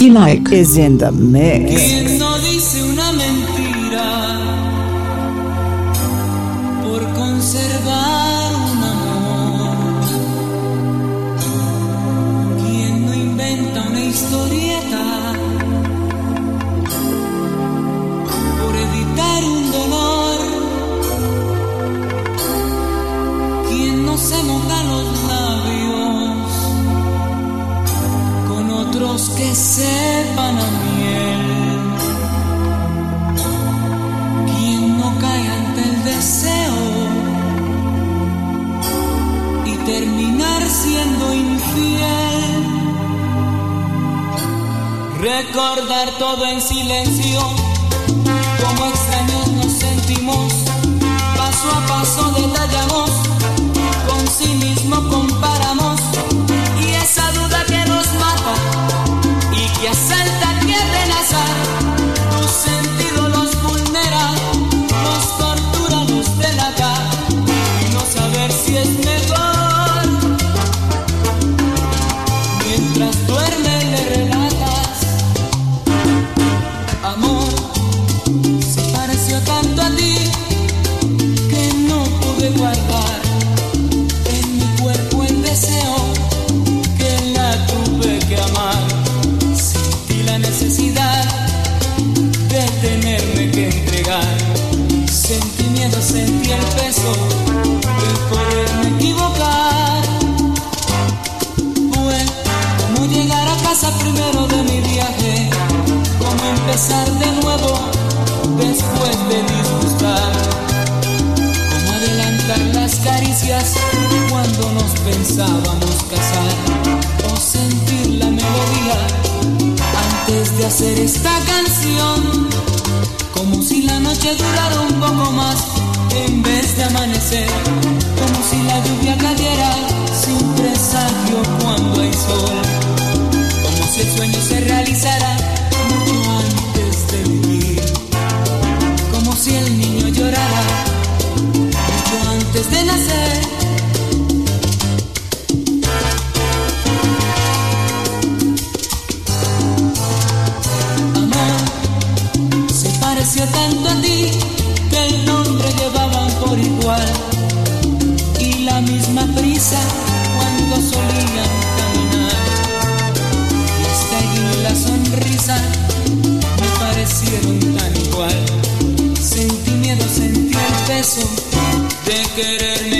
you like. is in the mix. ¿Quién no dice una mentira por conservar un amor? ¿Quién no inventa una historieta que sepan a miel? ¿Quién no cae ante el deseo y terminar siendo infiel? Recordar todo en silencio, como extraños nos sentimos, entregar. Sentí miedo, sentí el peso de poderme equivocar. Fue como llegar a casa primero de mi viaje, como empezar de nuevo después de disgustar como adelantar las caricias cuando nos pensábamos casar o sentir la melodía antes de hacer esta canción noche durara un poco más en vez de amanecer como si la lluvia cayera sin presagio cuando hay sol como si el sueño se realizara mucho antes de vivir como si el niño llorara mucho antes de nacer. Peso de quererme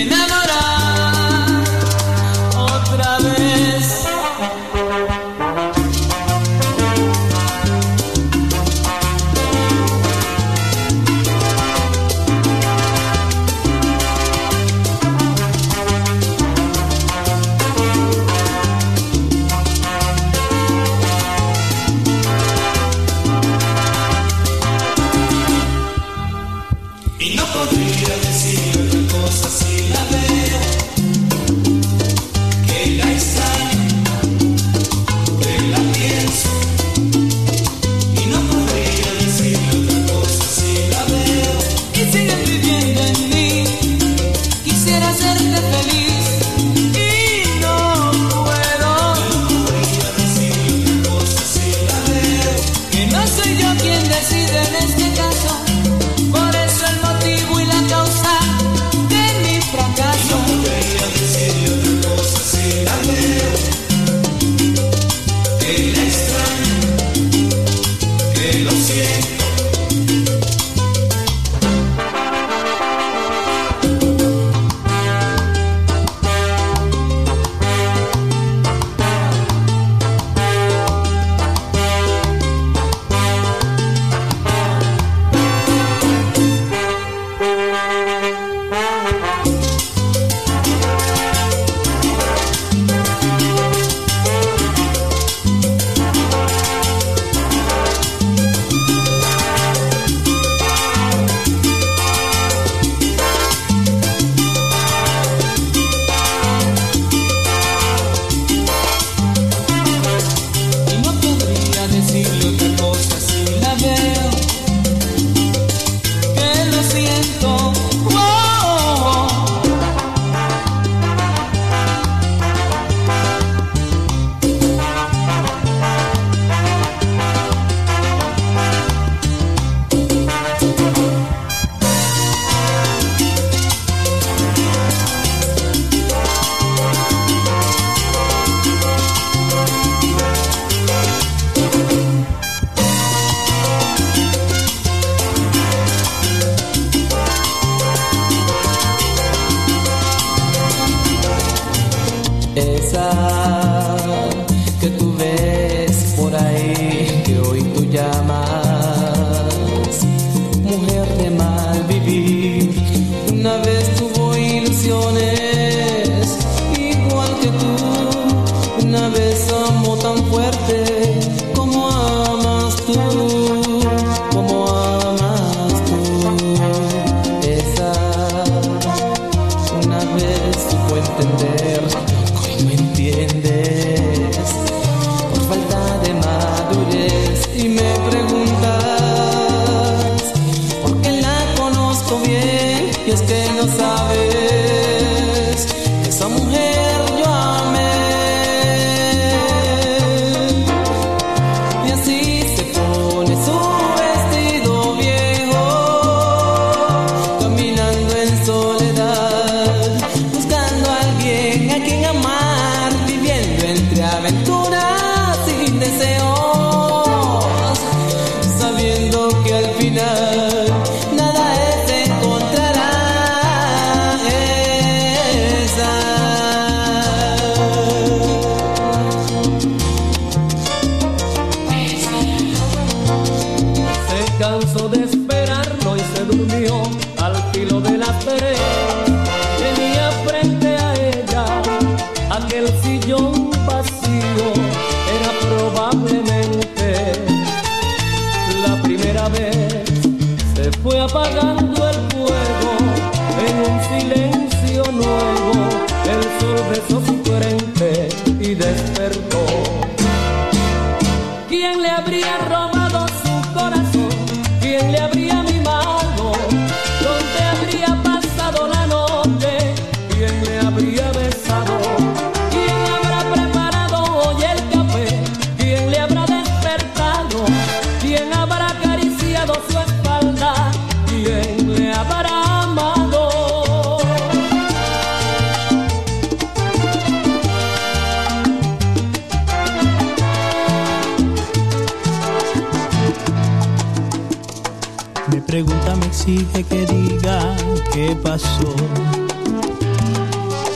que diga qué pasó.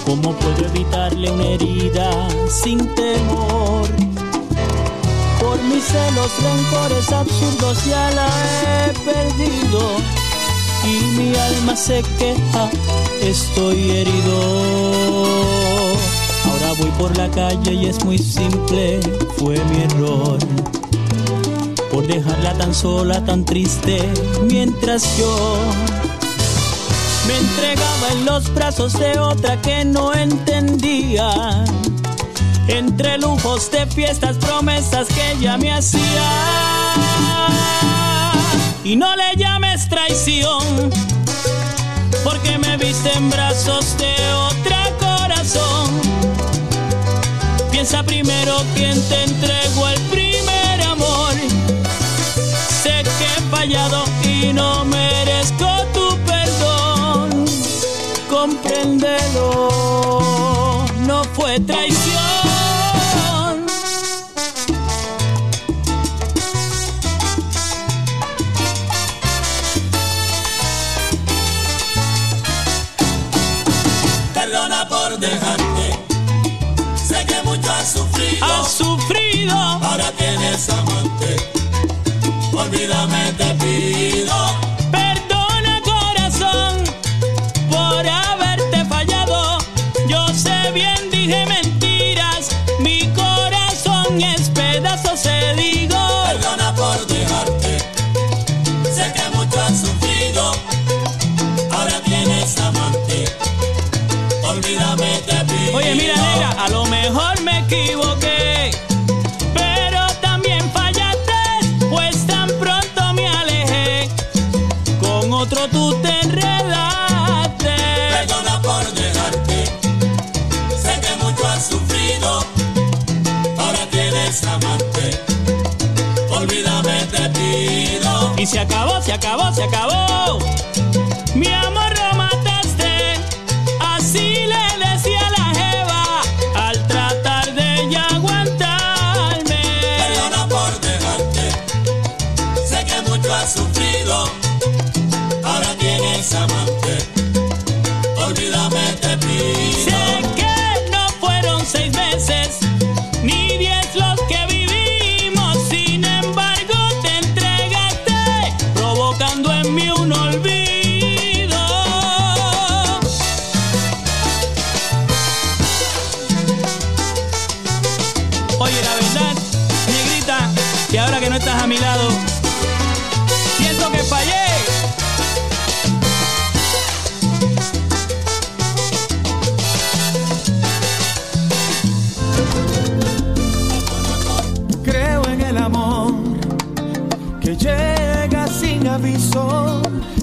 ¿Cómo puedo evitarle una herida sin temor? Por mis celos, rencores absurdos ya la he perdido. Y mi alma se queja, estoy herido. Ahora voy por la calle y es muy simple, fue mi error por dejarla tan sola, tan triste, mientras yo me entregaba en los brazos de otra que no entendía. Entre lujos de fiestas, promesas que ella me hacía. Y no le llames traición, porque me viste en brazos de otra corazón. Piensa primero quién te entregó el y no merezco tu perdón. Compréndelo, no fue traición. Se acabó, se acabó, se acabó.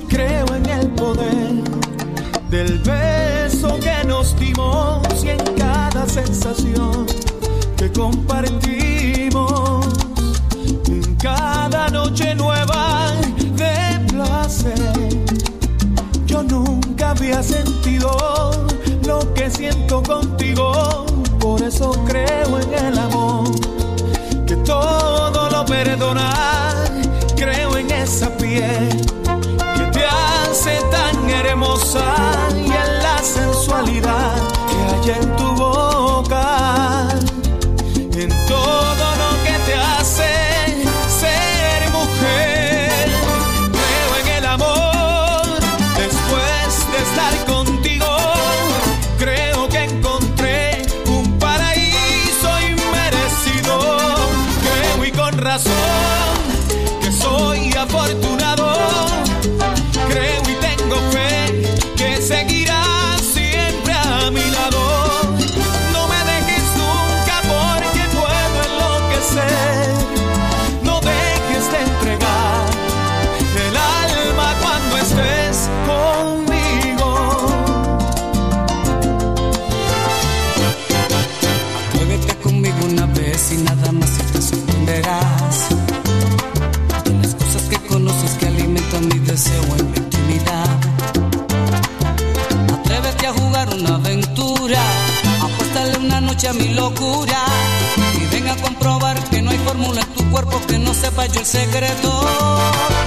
creo en el poder del beso que nos dimos y en cada sensación que compartimos, en cada noche nueva de placer. Yo nunca había sentido lo que siento contigo, por eso creo en el amor, que todo lo perdona esa piel que te hace tan hermosa y en la sensualidad que hay en tu vida. el secreto.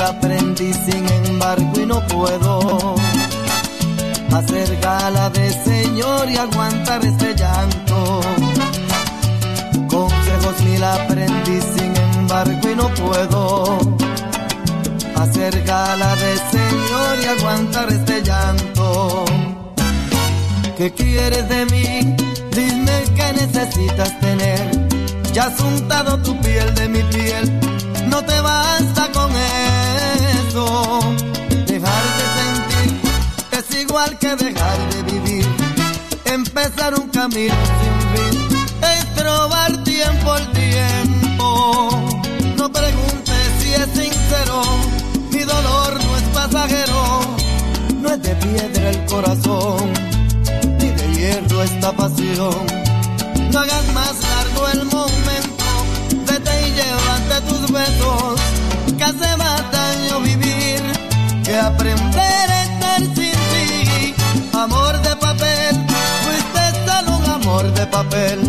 Aprendí, sin embargo, y no puedo hacer gala de Señor y aguantar este llanto. Consejos mil aprendí, sin embargo, y no puedo hacer gala de Señor y aguantar este llanto. ¿Qué quieres de mí? Dime qué necesitas tener. Ya has untado tu piel de mi piel, no te basta con eso. Igual que dejar de vivir. Empezar un camino sin fin es probar tiempo al tiempo. No preguntes si es sincero, mi dolor no es pasajero, no es de piedra el corazón, ni de hierro esta pasión. No hagas más largo el momento, vete y llévate tus besos, que hace más daño vivir que aprender a estar sin de papel,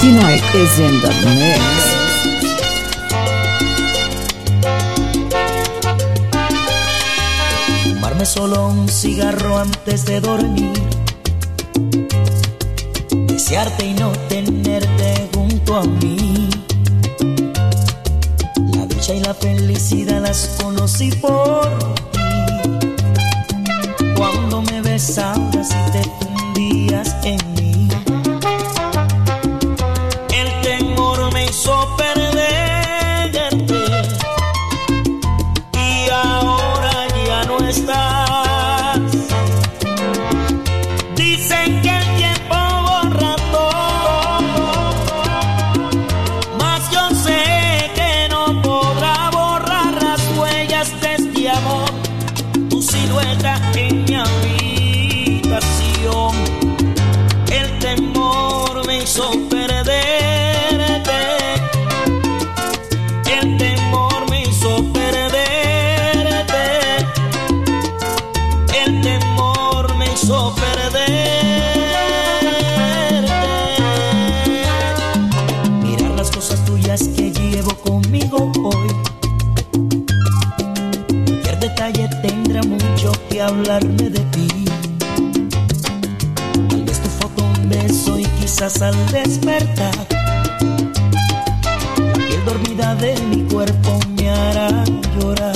Tonight is in the mix. Fumarme solo un cigarro antes de dormir. Desearte y no tenerte junto a mí. La dicha y la felicidad las conocí por ti. Cuando me besabas y te quizás al despertar. La piel dormida de mi cuerpo me hará llorar.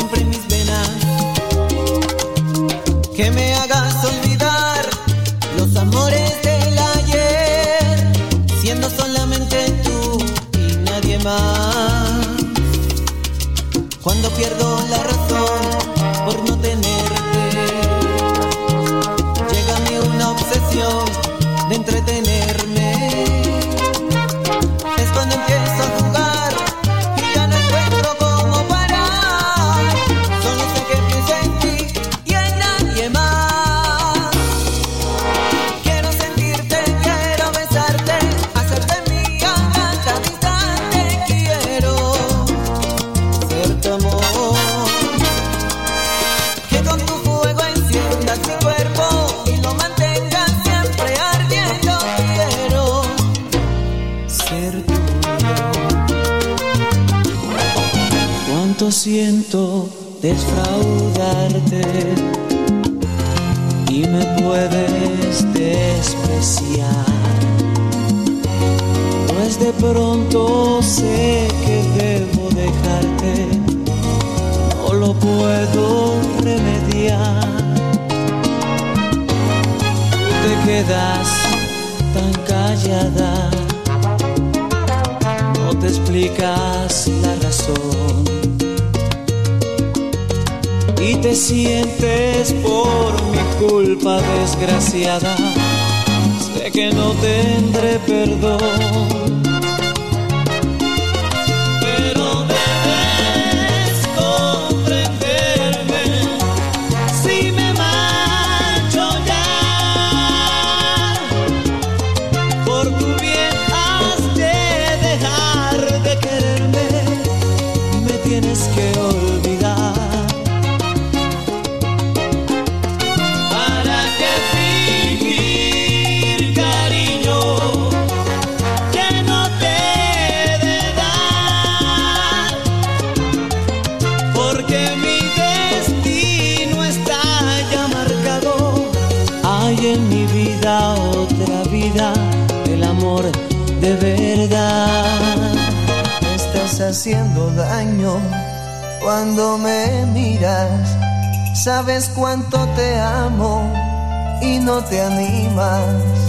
siempre mis digas la razón y te sientes por mi culpa desgraciada, sé que no tendré perdón. Cuando me miras. Sabes cuánto te amo y no te animas.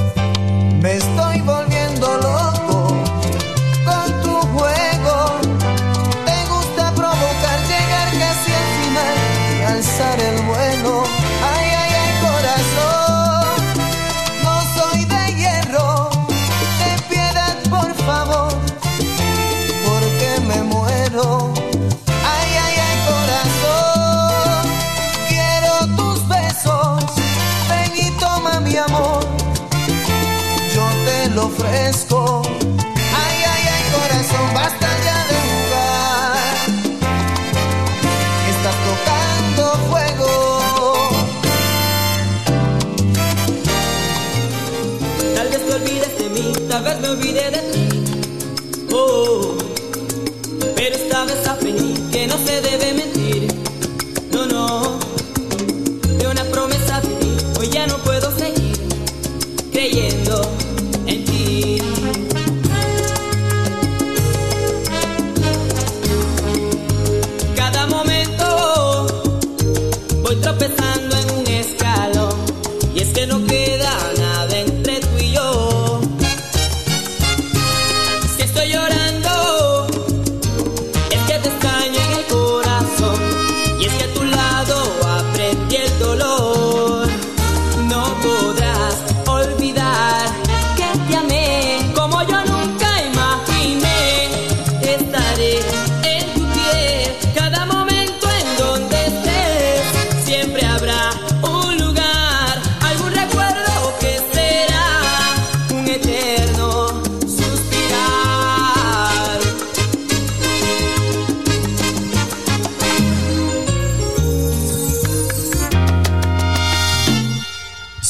Ofrezco. Ay, ay, ay, corazón. Basta ya de jugar. Estás tocando fuego. Tal vez te olvides de mí, tal vez me olvide de ti. Oh, pero esta vez aprendí que no se debe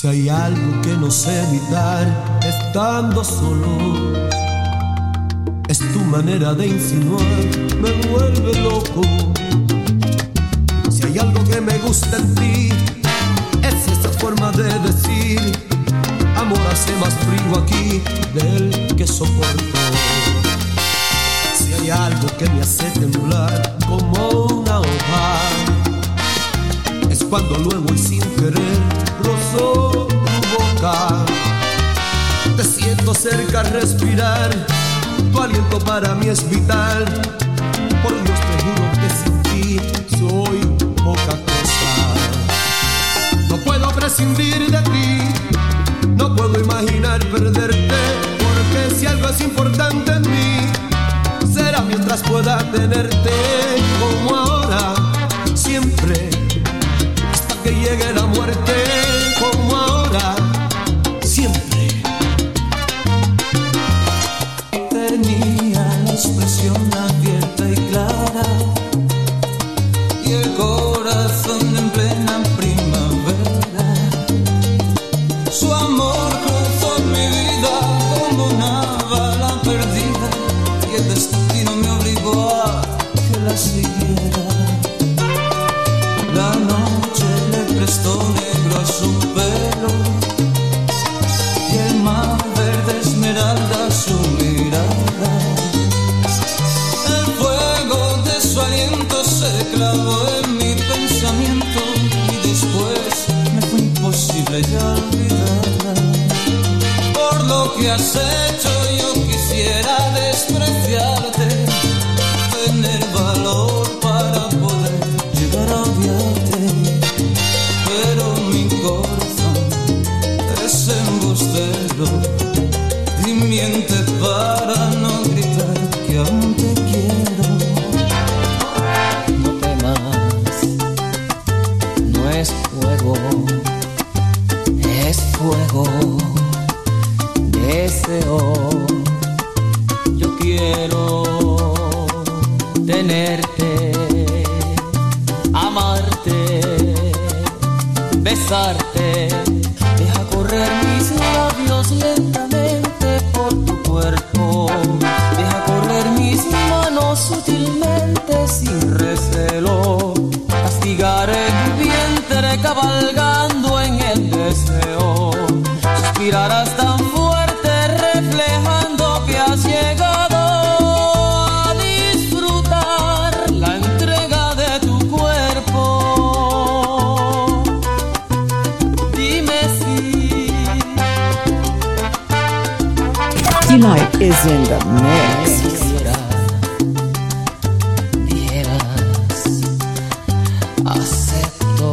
Si hay algo que no sé evitar estando solo, es tu manera de insinuar, me vuelve loco. Si hay algo que me gusta en ti, es esa forma de decir, amor hace más frío aquí del que soporto. Si hay algo que me hace temblar como una hoja, cuando luego y sin querer rozó tu boca. Te siento cerca al respirar, tu aliento para mí es vital. Por Dios te juro que sin ti soy poca cosa. No puedo prescindir de ti, no puedo imaginar perderte, porque si algo es importante en mí, será mientras pueda tenerte como ahora, siempre llegue la muerte le prestó negro a su pelo y el mar verde esmeralda su mirada. El fuego de su aliento se clavó en mi pensamiento y después me fue imposible ya olvidarla. Por lo que has hecho yo quisiera Mike is in the mix. Acepto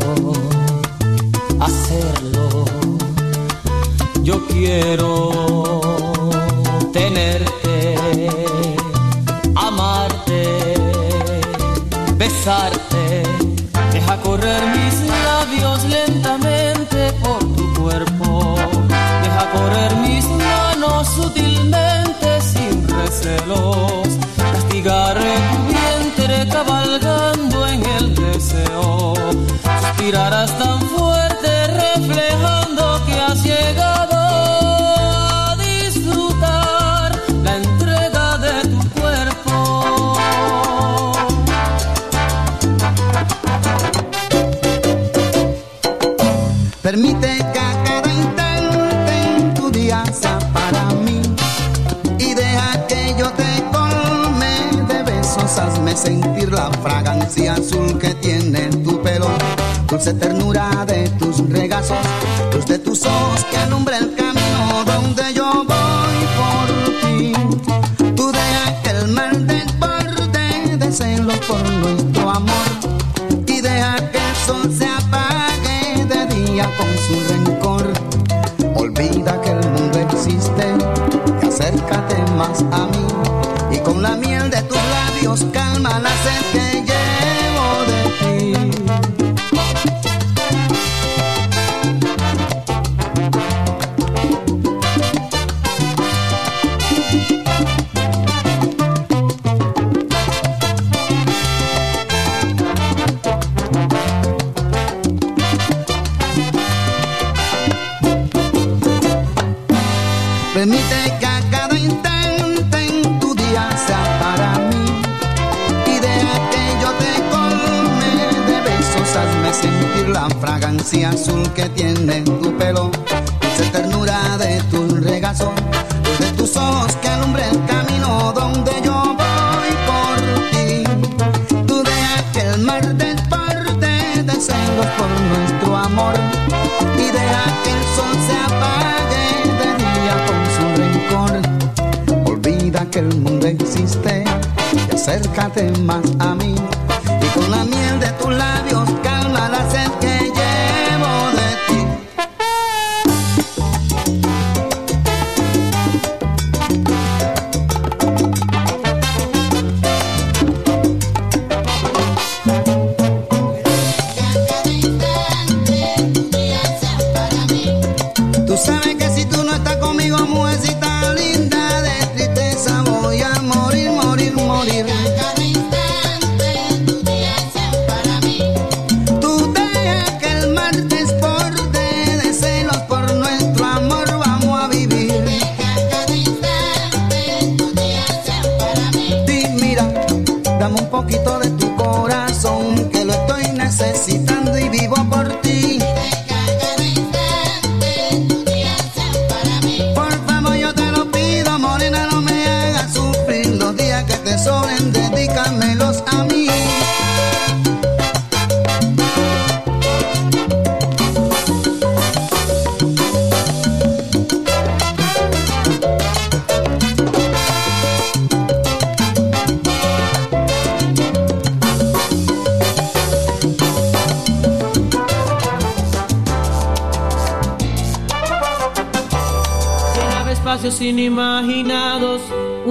hacerlo. Yo quiero tirar as tampoulas. Dulce ternura de tus regazos, luz de tus ojos que alumbra el camino donde yo voy por ti. Tú deja que el mar desborde de celos por nuestro amor y deja que el sol se apague de día con su rencor. Olvida que el mundo existe y acércate más a mí. Y con la miel de tus labios calma la sed que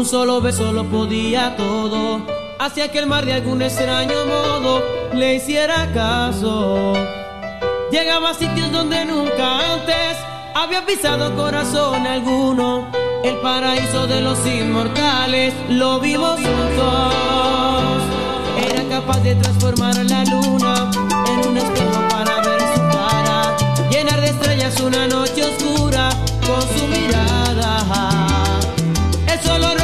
solo beso lo podía todo. Hacía que el mar de algún extraño modo le hiciera caso. Llegaba a sitios donde nunca antes había pisado corazón alguno. El paraíso de los inmortales lo vimos juntos. Era capaz de transformar la luna en un espejo para ver su cara. Llenar de estrellas una noche oscura con su mirada. El solo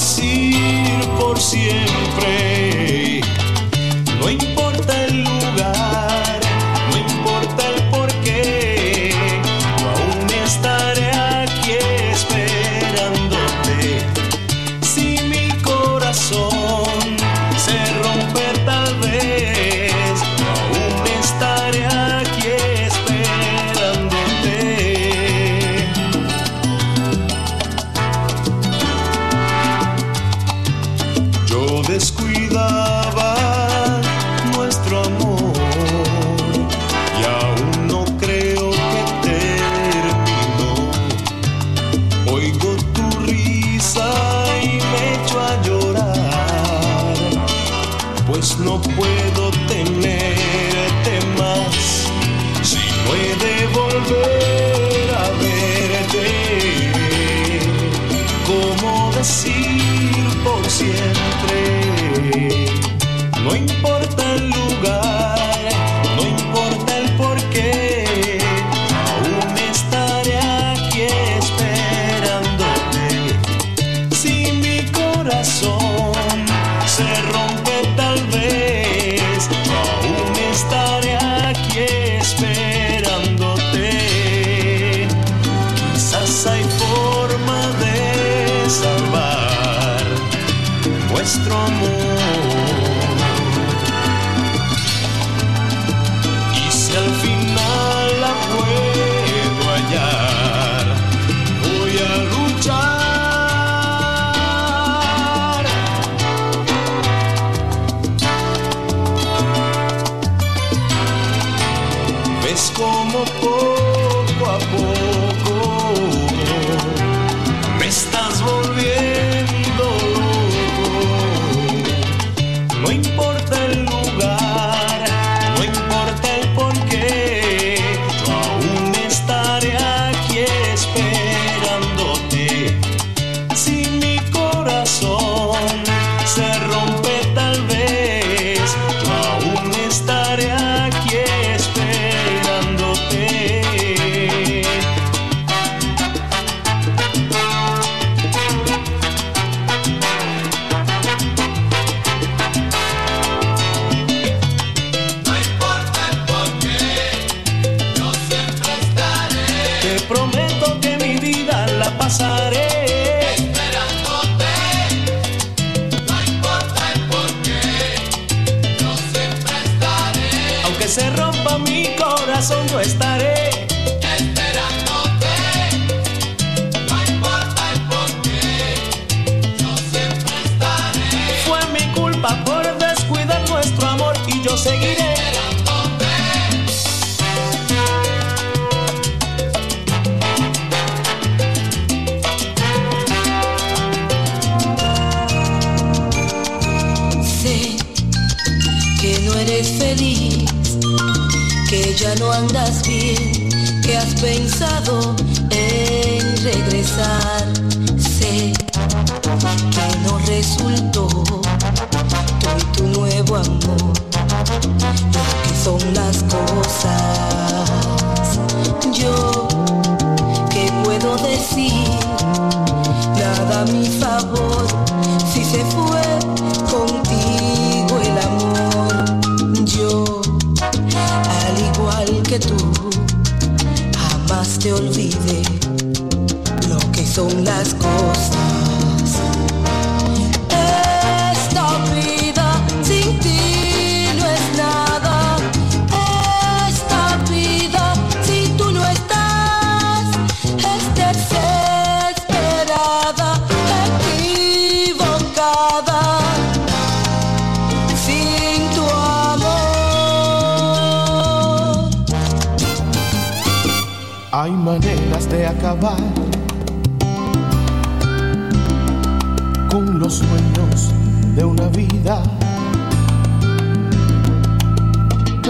decir por siempre. Vuestro amor.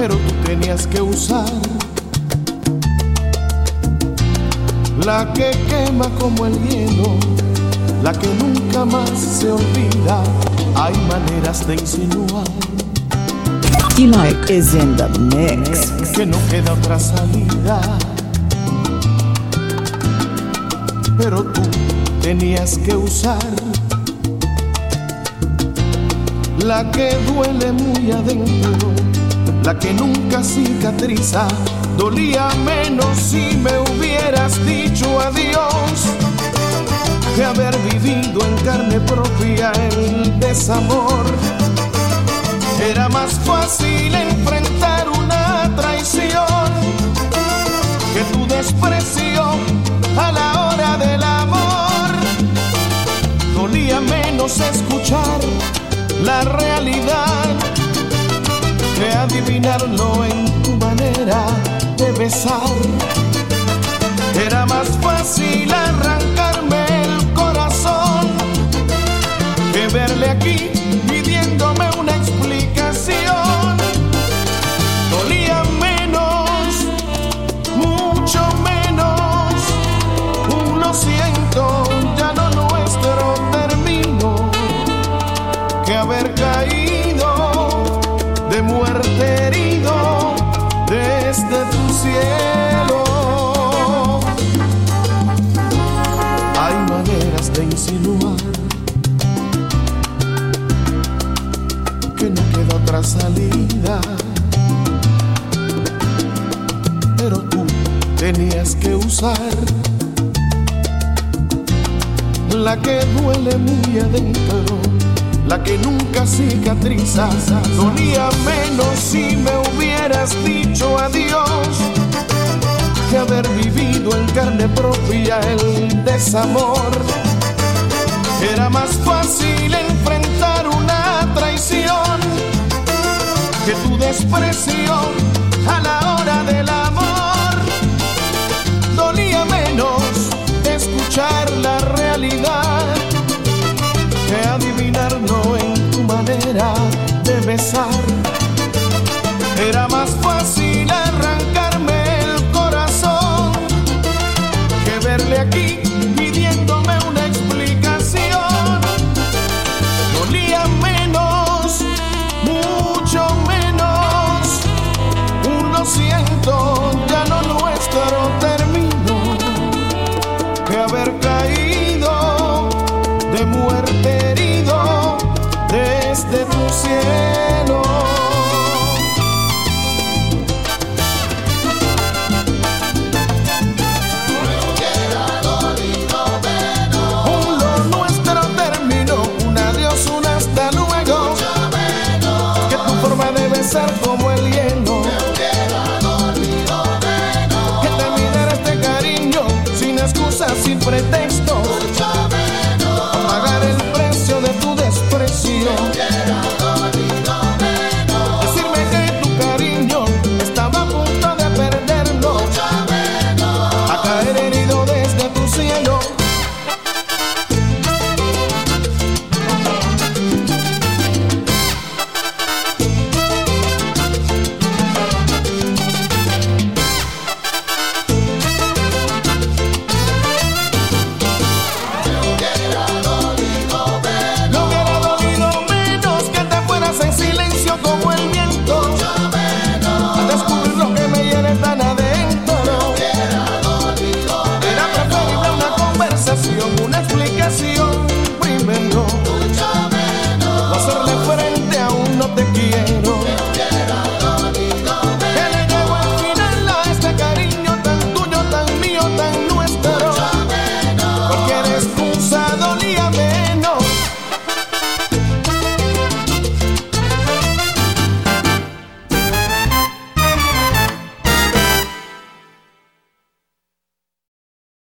pero tú tenías que usar la que quema como el hielo, la que nunca más se olvida. Hay maneras de insinuar. Y like is in the mix. Que no queda otra salida. Pero tú tenías que usar la que duele muy adentro la que nunca cicatriza. Dolía menos si me hubieras dicho adiós que haber vivido en carne propia el desamor. Era más fácil enfrentar una traición que tu desprecio a la hora del amor. Dolía menos escuchar la realidad adivinarlo en tu manera de besar. Era más fácil arrancarme cielo. Hay maneras de insinuar que no queda otra salida. Pero tú tenías que usar la que duele muy adentro, la que nunca cicatriza. Dolía menos si me hubieras dicho adiós que haber vivido en carne propia el desamor. Era más fácil enfrentar una traición que tu desprecio a la hora del amor.